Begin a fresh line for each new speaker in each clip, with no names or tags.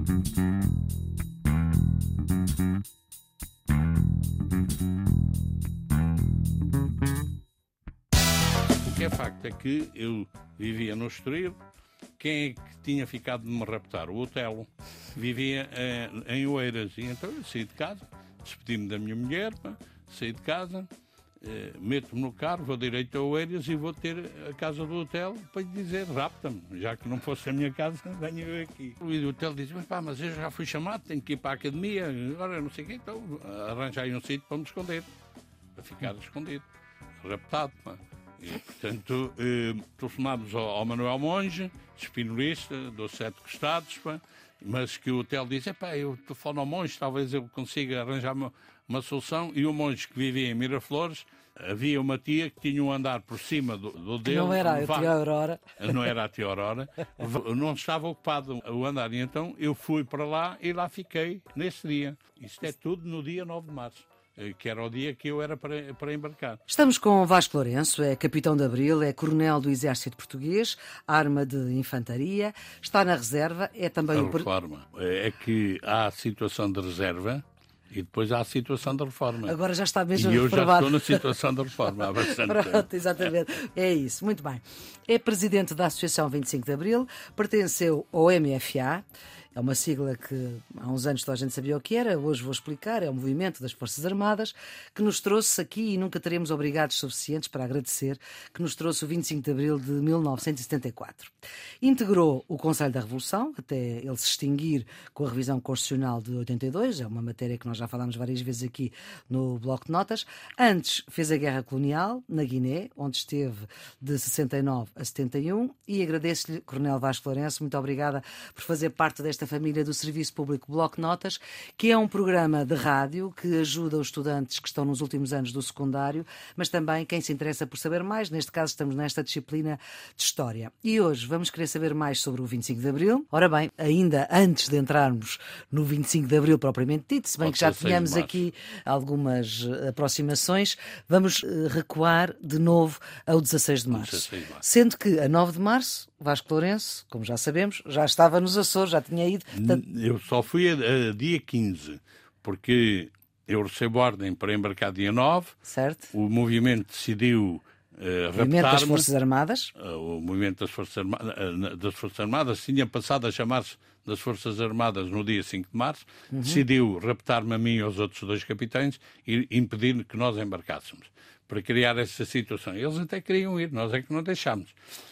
O que é facto é que eu vivia no Estoril. Quem é que tinha ficado de me raptar? O Otelo. Vivia eh, em Oeiras. E então eu saí de casa, despedi-me da minha mulher, saí de casa, eh, meto-me no carro, vou direito a Oeiras e vou ter a casa do hotel para lhe dizer, rapta-me, já que não fosse a minha casa, venho eu aqui. E o hotel diz, mas pá, mas eu já fui chamado, tenho que ir para a academia, agora não sei o quê, então arranja aí um sítio para me esconder, para ficar escondido, raptado, pá. E, portanto, eh, telefonámos ao, ao Manuel Monge, espinolista, dos sete costados, pá, mas que o hotel diz, pá, eu telefono ao Monge, talvez eu consiga arranjar uma, uma solução, e o Monge que vivia em Miraflores, havia uma tia que tinha um andar por cima do, do dele.
Não era a tia Aurora.
não era a tia Aurora, não estava ocupado o andar. E então eu fui para lá e lá fiquei nesse dia. Isto é tudo no dia 9 de março, eh, que era o dia que eu era para, para embarcar.
Estamos com Vasco Lourenço, é capitão de Abril, é coronel do Exército Português, arma de infantaria, está na reserva, é também
A reforma. É que há a situação de reserva e depois há a situação de reforma.
Agora já está mesmo
e eu já estou na situação de reforma há bastante tempo.
Pronto, exatamente. É isso, muito bem. É presidente da Associação 25 de Abril, pertenceu ao MFA, é uma sigla que há uns anos toda a gente sabia o que era, hoje vou explicar, é o movimento das Forças Armadas, que nos trouxe aqui, e nunca teremos obrigados suficientes para agradecer, que nos trouxe o 25 de Abril de 1974. Integrou o Conselho da Revolução, até ele se extinguir com a revisão constitucional de 82, é uma matéria que nós já falámos várias vezes aqui no Bloco de Notas. Antes fez a Guerra Colonial na Guiné, onde esteve de 69 a 71, e agradeço-lhe, Coronel Vasco Lourenço, muito obrigada por fazer parte desta família do Serviço Público Bloco Notas, que é um programa de rádio que ajuda os estudantes que estão nos últimos anos do secundário, mas também quem se interessa por saber mais, neste caso estamos nesta disciplina de História. E hoje vamos querer saber mais sobre o 25 de Abril. Ora bem, ainda antes de entrarmos no 25 de Abril propriamente dito, se bem
Ao
que já
16 de
tínhamos aqui algumas eh, aproximações, vamos eh, recuar de novo ao 16 de março.
16 de março.
Sendo que a 9 de março, Vasco Lourenço, como já sabemos, já estava nos Açores, já tinha ido.
Eu só fui a, a dia 15, porque eu recebo ordem para embarcar dia 9,
certo?
o movimento decidiu uh,
Movimento das. Forças Armadas.
Uh, o movimento das Forças, Armadas, uh, das Forças Armadas tinha passado a chamar-se das Forças Armadas no dia 5 de março,
Uhum.
decidiu raptar-me a mim e aos outros dois capitães e impedir que nós embarcássemos, para criar essa situação. Eles até queriam ir, nós é que não deixámos.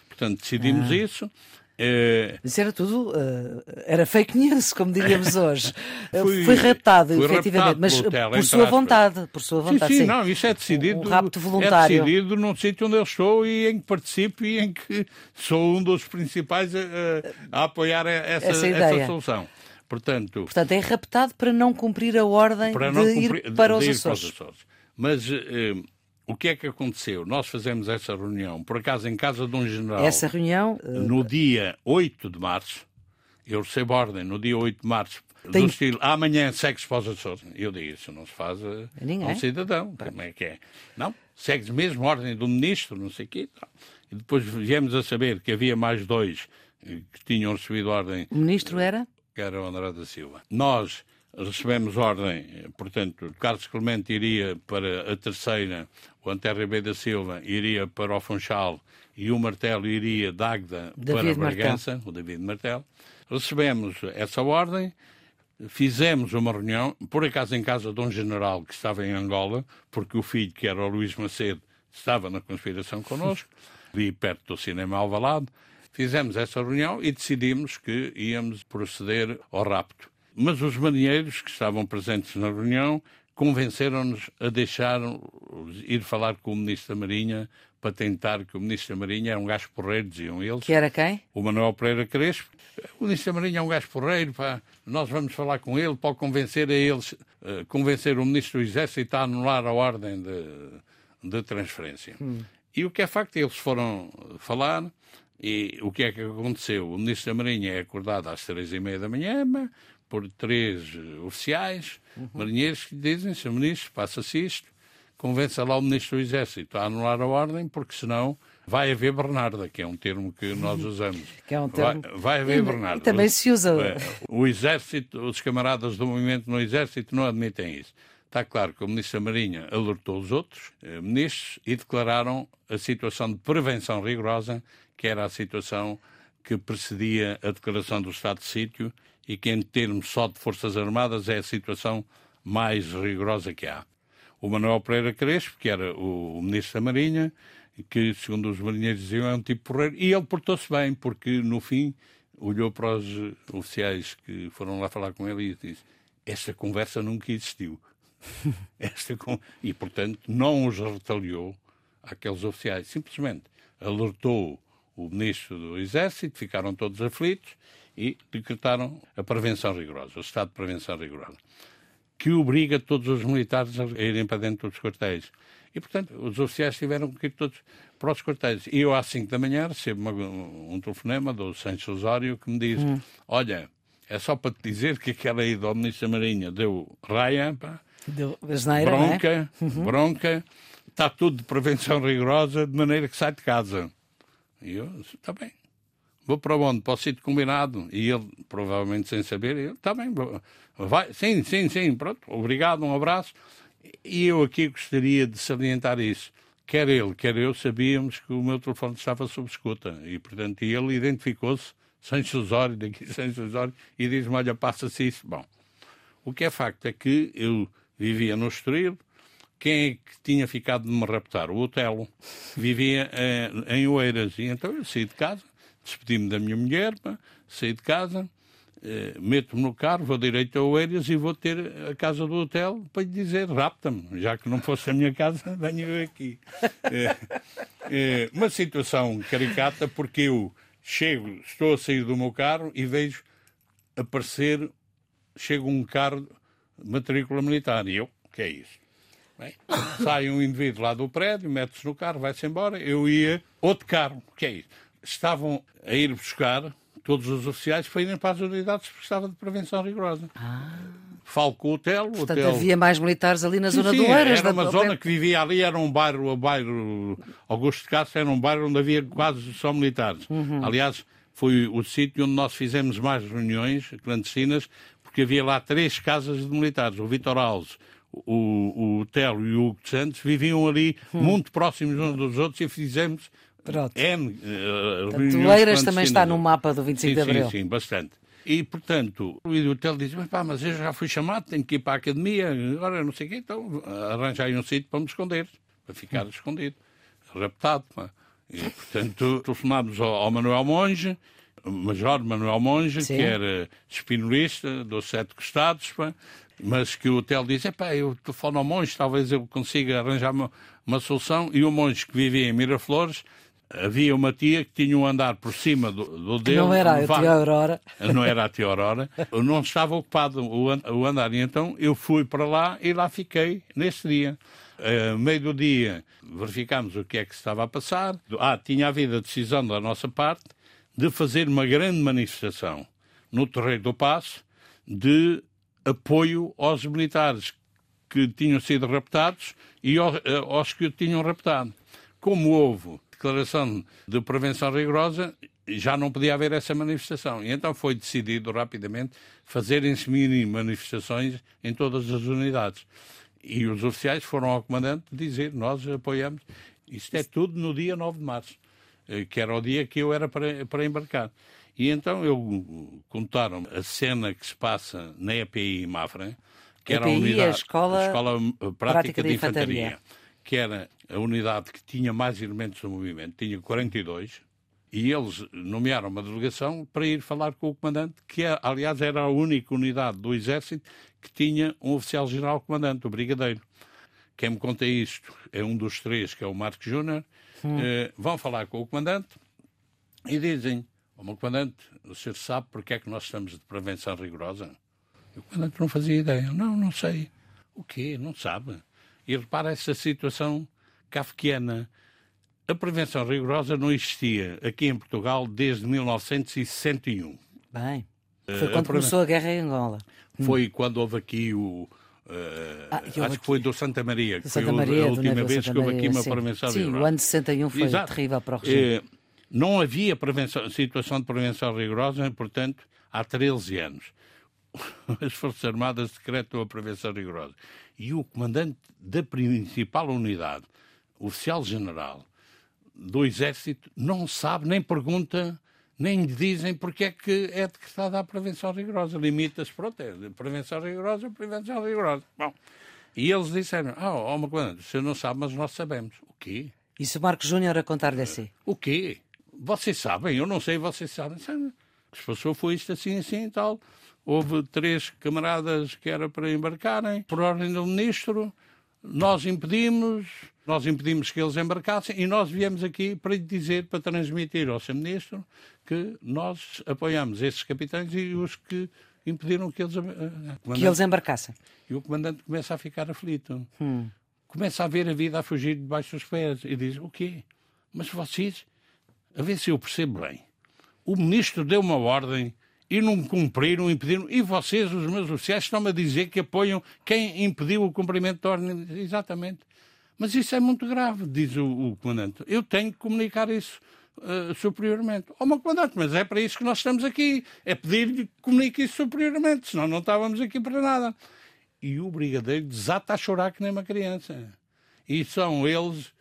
Portanto, decidimos
Ah.
isso. Eh,
Isso era tudo, eh, era fake news, como diríamos hoje. Eh,
Fui-
Foi raptado,
fui
efetivamente,
raptado
mas
hotel,
por sua
aspas.
vontade. Por sua vontade,
sim,
sim.
sim, não, isso é decidido.
Um rapto voluntário.
É decidido num sítio onde eu estou e em que participo e em que sou um dos principais a, a- apoiar essa,
Essa
essa, solução. Portanto,
Portanto, é raptado para não cumprir a ordem
para
de
não
ir
cumprir,
para
de
os
ir
Açores.
Açores. Mas eh, o que é que aconteceu? Nós fazemos essa reunião, por acaso, em casa de um general.
Essa reunião, eh,
No dia 8 de março, eu recebo ordem, no dia 8 de março,
Tem-
do estilo, amanhã segue-se para os Açores. Eu digo, isso não se faz a,
A ninguém.
um cidadão. Como é que é? Não, segue-se mesmo a ordem do ministro, não sei o quê. E depois viemos a saber que havia mais dois eh, que tinham recebido ordem
o ministro era?
que era o André da Silva. Nós recebemos ordem, portanto, Carlos Clemente iria para a terceira, o Antero Ribeiro da Silva iria para o Funchal e o Martelo iria da Águeda
David
para Bragança, o David Martelo. Recebemos essa ordem, fizemos uma reunião, por acaso em casa de um general que estava em Angola, porque o filho, que era o Luís Macedo, estava na conspiração connosco, ali perto do cinema Alvalade. Fizemos essa reunião e decidimos que íamos proceder ao rapto. Mas os marinheiros que estavam presentes na reunião convenceram-nos a deixar ir falar com o Ministro da Marinha para tentar que o Ministro da Marinha era um gajo porreiro, diziam eles,
Que era quem?
o Manuel Pereira Crespo. O Ministro da Marinha é um gajo porreiro, pá. nós vamos falar com ele para convencer a eles, eh, convencer o Ministro do Exército a anular a ordem de, de transferência. E o que é facto, eles foram falar e o que é que aconteceu? O Ministro da Marinha é acordado às três e meia da manhã por três eh, oficiais, marinheiros, que dizem, Sr. Ministro, passa-se isto, convença lá o Ministro do Exército a anular a ordem, porque senão vai haver Bernarda, que é um termo que nós usamos.
Que é um termo...
vai, vai haver
e,
Bernarda.
E também se usa.
É, o Exército, os camaradas do movimento no Exército não admitem isso. Está claro que o Ministro da Marinha alertou os outros eh, ministros e declararam a situação de prevenção rigorosa, que era a situação que precedia a declaração do estado de sítio e que, em termos só de Forças Armadas, é a situação mais rigorosa que há. O Manuel Pereira Crespo, que era o, Ministro da Marinha, que, segundo os marinheiros diziam, é um tipo porreiro, e ele portou-se bem, porque, no fim, olhou para os oficiais que foram lá falar com ele e disse: Esta conversa nunca existiu. Esta, e, portanto, não os retaliou àqueles oficiais. Simplesmente alertou o ministro do Exército, ficaram todos aflitos e decretaram a prevenção rigorosa, o estado de prevenção rigorosa, que obriga todos os militares a irem para dentro dos quartéis. E, portanto, os oficiais tiveram que ir todos para os quartéis. E eu, às 5 da manhã, recebo uma, um telefonema do Sancho Osório que me diz: hum. Olha, é só para te dizer que aquela ida ao Ministro da Marinha deu raia, pá,
Deu
bronca,
é?
uhum. bronca, está tudo de prevenção rigorosa, de maneira que sai de casa. E eu, está bem. Vou para onde? Para o sítio combinado. E ele, provavelmente sem saber, ele, bem, vai. Sim, sim, sim, pronto, obrigado, um abraço. E eu aqui gostaria de salientar isso. Quer ele, quer eu, sabíamos que o meu telefone estava sob escuta. E, portanto, ele identificou-se, sem Osório, daqui Osório, e diz-me, olha, passa-se isso. Bom, o que é facto é que eu vivia no Estoril. Quem é que tinha ficado de me raptar? O Otelo. Vivia eh, em Oeiras. E então eu saí de casa, despedi-me da minha mulher, saí de casa, eh, meto-me no carro, vou direito a Oeiras e vou ter a casa do hotel para lhe dizer rapta-me. Já que não fosse a minha casa, venho aqui. Eh, eh, uma situação caricata porque eu chego, estou a sair do meu carro e vejo aparecer, chega um carro matrícula militar. E eu, que é isso? Bem, sai um indivíduo lá do prédio, mete-se no carro, vai-se embora. Eu ia, outro carro, que é isso? Estavam a ir buscar todos os oficiais para irem para as unidades porque estava de prevenção rigorosa. Ah. Falo com o hotel.
Portanto,
hotel...
havia mais militares ali na
sim,
zona
sim,
do Eiras.
Era uma da... zona que vivia ali, era um bairro, o bairro Augusto de Castro, era um bairro onde havia quase só militares. Uhum. Aliás, foi o sítio onde nós fizemos mais reuniões clandestinas, porque havia lá três casas de militares. O Vitor Alves, o, o Telo e o Hugo de Santos viviam ali hum. muito próximos uns dos outros e fizemos Pronto. N uh,
reuniões também está no mapa do 25
sim,
de Abril.
Sim, sim, bastante. E, portanto, o Telo diz, mas pá, mas eu já fui chamado, tenho que ir para a academia, agora não sei o quê, então arranjai um sítio para me esconder, para ficar hum. escondido, raptado. Pá. E, portanto, telefonámos ao, ao Manuel Monge, Major Manuel Monge, Sim. que era espinolista dos Sete Costados, pá, mas que o hotel diz: pá, eu telefono ao Monge, talvez eu consiga arranjar uma, uma solução. E o Monge, que vivia em Miraflores, havia uma tia que tinha um andar por cima do, do dele.
Não era a tia Aurora.
Não era a tia Aurora. Não estava ocupado o, andar. E então eu fui para lá e lá fiquei nesse dia. Uh, meio do dia verificámos o que é que estava a passar. Ah, tinha havido a decisão da nossa parte de fazer uma grande manifestação no Terreiro do Passo de apoio aos militares que tinham sido raptados e eh, aos que o tinham raptado. Como houve declaração de prevenção rigorosa, já não podia haver essa manifestação. E então foi decidido rapidamente fazerem-se mini manifestações em todas as unidades. E os oficiais foram ao comandante dizer: Nós apoiamos. Isto é tudo no dia 9 de março. Eh, que era o dia que eu era para, para embarcar. E então eu contaram a cena que se passa na EPI Mafra, que era a unidade, a
escola,
a escola Prática, Prática de, de infantaria, infantaria, que era a unidade que tinha mais elementos do movimento, tinha 42, e eles nomearam uma delegação para ir falar com o comandante, que aliás era a única unidade do Exército que tinha um oficial-general comandante, o brigadeiro. Quem me conta isto é um dos três, que é o Marcos Júnior, Hum. Uh, vão falar com o comandante e dizem: O meu comandante, o senhor sabe porque é que nós estamos de prevenção rigorosa? E o comandante não fazia ideia. Não, não sei. O quê? Não sabe. E repara essa situação kafkiana. A prevenção rigorosa não existia aqui em Portugal desde 1961.
Bem, foi quando a começou a guerra em Angola.
Foi hum. quando houve aqui o, ah, acho aqui... que foi do Santa Maria, que
Santa
foi
Maria,
a última vez
Santa
que houve aqui uma
sim.
prevenção
Sim,
rigorosa.
o ano de 61 foi
Exato.
terrível para o regime.
Eh, não havia prevenção, situação de prevenção rigorosa, portanto, há 13 anos. As Forças Armadas decretam a prevenção rigorosa. E o comandante da principal unidade, oficial-general do Exército, não sabe nem pergunta, nem lhe dizem porque é que é decretada a prevenção rigorosa. Limita-se, pronto, é prevenção rigorosa, prevenção rigorosa. Bom, e eles disseram, ah, oh, oh, comandante, o senhor não sabe, mas nós sabemos. O quê?
Isso o Marcos Júnior a contar-lhe assim.
O quê? Vocês sabem, eu não sei, vocês sabem. Sabe? O que se passou foi isto assim, assim e tal. Houve três camaradas que era para embarcarem, por ordem do ministro. Nós impedimos, nós impedimos que eles embarcassem e nós viemos aqui para lhe dizer, para transmitir ao Sr. Ministro, que nós apoiamos esses capitães e os que impediram que eles, uh,
que eles embarcassem.
E o comandante começa a ficar aflito.
Hum.
Começa a ver a vida a fugir debaixo dos pés e diz: O quê? Mas vocês, a ver se eu percebo bem, o ministro deu uma ordem e não cumpriram, impediram, e vocês, os meus oficiais, estão-me a dizer que apoiam quem impediu o cumprimento da ordem. Exatamente. Mas isso é muito grave, diz o, o comandante. Eu tenho que comunicar isso uh, superiormente. Ó, oh, meu comandante, mas é para isso que nós estamos aqui. É pedir-lhe que comunique isso superiormente, senão não estávamos aqui para nada. E o brigadeiro desata a chorar que nem uma criança. E são eles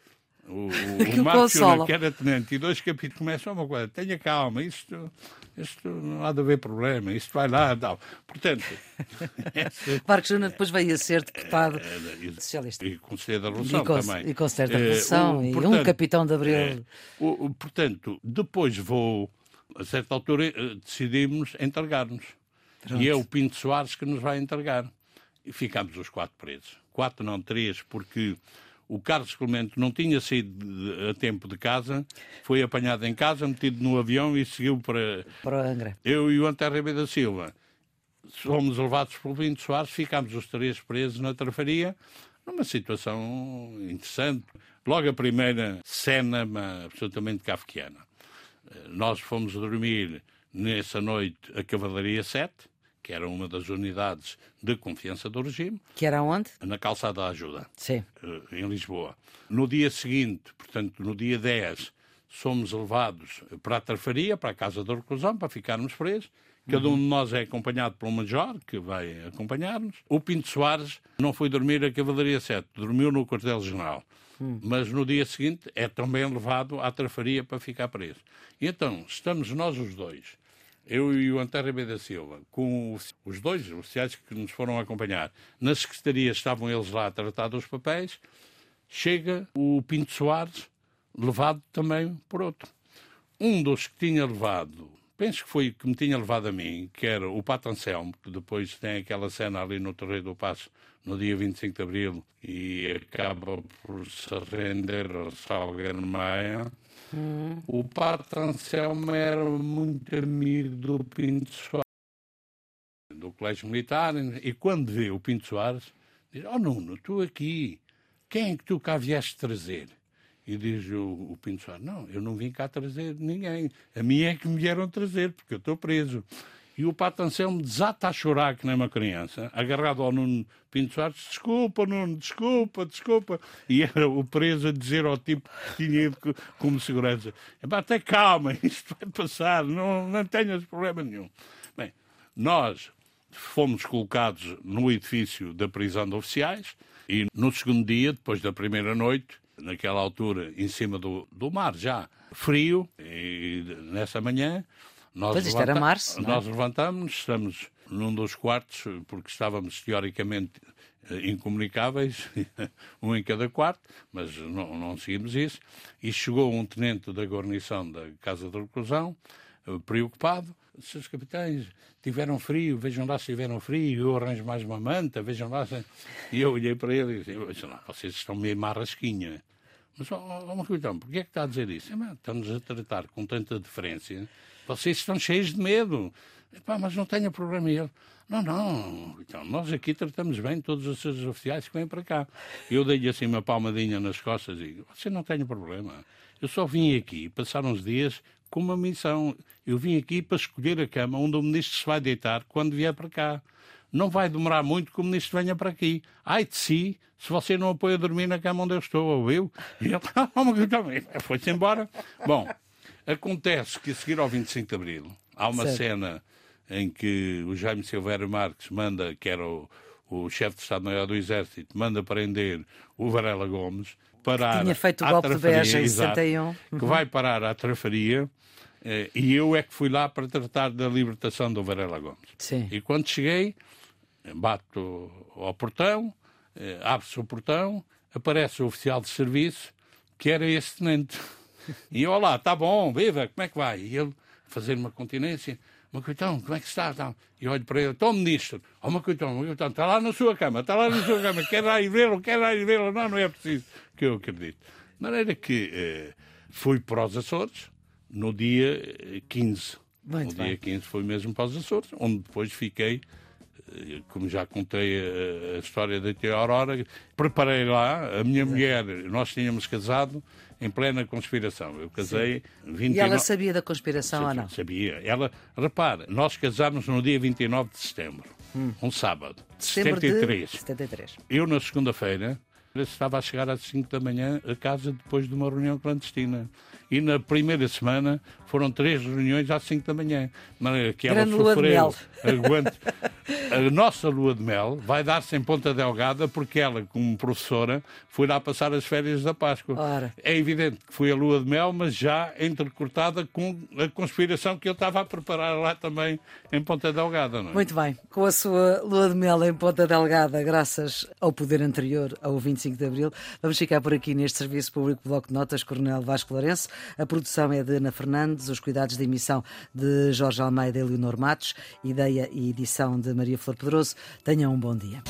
o, o, o Marco que era tenente e dois capítulos começam uma coisa, tenha calma, isto, isto não há de haver problema, isto vai lá tal. Portanto,
essa... Marcos Júnior depois veio a ser deputado
é,
socialista.
E Conselheiro da Revolução
e com,
também.
E Conselheiro da Revolução, é, e portanto, um capitão de Abril. É,
o, portanto, depois vou, a certa altura, eh, decidimos entregar-nos. E é o Pinto Soares que nos vai entregar. E ficámos os quatro presos. Quatro, não três, porque o Carlos Clemente não tinha saído a tempo de casa, foi apanhado em casa, metido no avião e seguiu para.
Para Angra.
Eu e o António Ribeiro da Silva fomos levados pelo Pinto Soares, ficámos os três presos na trafaria, numa situação interessante. Logo a primeira cena, absolutamente kafkiana. Nós fomos dormir nessa noite a Cavalaria 7, que era uma das unidades de confiança do regime.
Que era onde?
Na Calçada da Ajuda,
Sim.
em Lisboa. No dia seguinte, portanto, no dia 10, somos levados para a Trafaria, para a Casa da Reclusão, para ficarmos presos. Cada um de nós é acompanhado por um major, que vai acompanhar-nos. O Pinto Soares não foi dormir a Cavalaria 7, dormiu no quartel-general. Hum. Mas no dia seguinte é também levado à Trafaria para ficar preso. E então, estamos nós os dois eu e o António Ribeiro da Silva, com os dois oficiais que nos foram acompanhar, na secretaria estavam eles lá a tratar dos papéis, chega o Pinto Soares, levado também por outro. Um dos que tinha levado, penso que foi que me tinha levado a mim, que era o Pato Anselmo, que depois tem aquela cena ali no Torreio do Passo, no dia 25 de Abril, e acaba por se render ao Salgueiro Maia, O Pato Anselmo era muito amigo do Pinto Soares, do Colégio Militar, e quando vê o Pinto Soares, diz: Oh Nuno, tu aqui, quem é que tu cá vieste trazer? E diz o, o Pinto Soares: Não, eu não vim cá trazer ninguém. A mim é que me vieram trazer, porque eu estou preso. E o Pato Anselmo desata a chorar que nem uma criança, agarrado ao Nuno Pinto Soares, desculpa, Nuno, desculpa, desculpa. E era o preso a dizer ao tipo que tinha ido como segurança, até calma, isto vai passar, não, não tenhas problema nenhum. Bem, nós fomos colocados no edifício da prisão de oficiais e no segundo dia, depois da primeira noite, naquela altura, em cima do, do mar já, frio, e nessa manhã, nós
pois isto era março.
Nós é? levantamos, estamos num dos quartos, porque estávamos teoricamente eh, incomunicáveis, um em cada quarto, mas não, não seguimos isso. E chegou um tenente da guarnição da Casa de Reclusão, eh, preocupado. Seus capitães tiveram frio, vejam lá se tiveram frio, eu arranjo mais uma manta, vejam lá. Se... E eu olhei para ele e disse: vocês estão meio marrasquinha. Mas, ó, oh, oh, capitão, porquê é que está a dizer isso? Estamos a tratar com tanta diferença vocês estão cheios de medo. Epá, mas não tenha problema. ele, não, não, então, nós aqui tratamos bem todos os seus oficiais que vêm para cá. Eu dei-lhe assim uma palmadinha nas costas e você não tem problema. Eu só vim aqui passar uns dias com uma missão. Eu vim aqui para escolher a cama onde o ministro se vai deitar quando vier para cá. não vai demorar muito que o ministro venha para aqui. Ai de si, se você não apoia dormir na cama onde eu estou, ou eu. E ele, oh, foi-se embora. Bom, acontece que a seguir ao 25 de Abril, há uma certo. cena em que o Jaime Silveira Marques manda, que era o, o chefe de Estado-Maior do Exército, manda prender o Varela Gomes, parar
que tinha feito o golpe de Beja em 61.
Uhum. Que vai parar à trafaria eh, e eu é que fui lá para tratar da libertação do Varela Gomes.
Sim.
E quando cheguei, bato ao portão, eh, abre-se o portão, aparece o oficial de serviço, que era esse tenente. E eu, olá, está bom, viva, como é que vai? E ele, fazer uma continência, Macuitão, como é que está? E olho para ele, estou ministro. Ó, oh, Macuitão, Macuitão, está lá na sua cama, está lá na sua cama, quer lá ir vê-lo, quer lá ir vê-lo. Não, não é preciso que eu acredite. De maneira que eh, fui para os Açores no dia 15. Eh, Muito no bem. dia 15 foi mesmo para os Açores, onde depois fiquei eh, como já contei a, a história da tia Aurora, preparei lá, a minha mulher, nós tínhamos casado em plena conspiração. Eu casei
Sim. 29... E ela sabia da conspiração
sabia,
ou não?
Sabia. Ela, repara, nós casámos no dia 29 de setembro, hum. um sábado, de setembro 73.
De 73.
Eu, na segunda-feira, estava a chegar às 5 da manhã a casa depois de uma reunião clandestina e na primeira semana foram três reuniões às 5 da manhã. Que ela
Grande
sofreu. Aguante. A nossa lua de mel vai dar-se em Ponta Delgada porque ela, como professora, foi lá passar as férias da Páscoa.
Ora.
É evidente que foi a lua de mel, mas já entrecortada com a conspiração que eu estava a preparar lá também em Ponta Delgada. Não é?
Muito bem. Com a sua lua de mel em Ponta Delgada, graças ao poder anterior ao 25 de Abril, vamos ficar por aqui neste Serviço Público Bloco de Notas, Coronel Vasco Lourenço. A produção é de Ana Fernandes, os cuidados de emissão de Jorge Almeida e Leonor Matos, ideia e edição de Maria Flor Pedroso. Tenham um bom dia.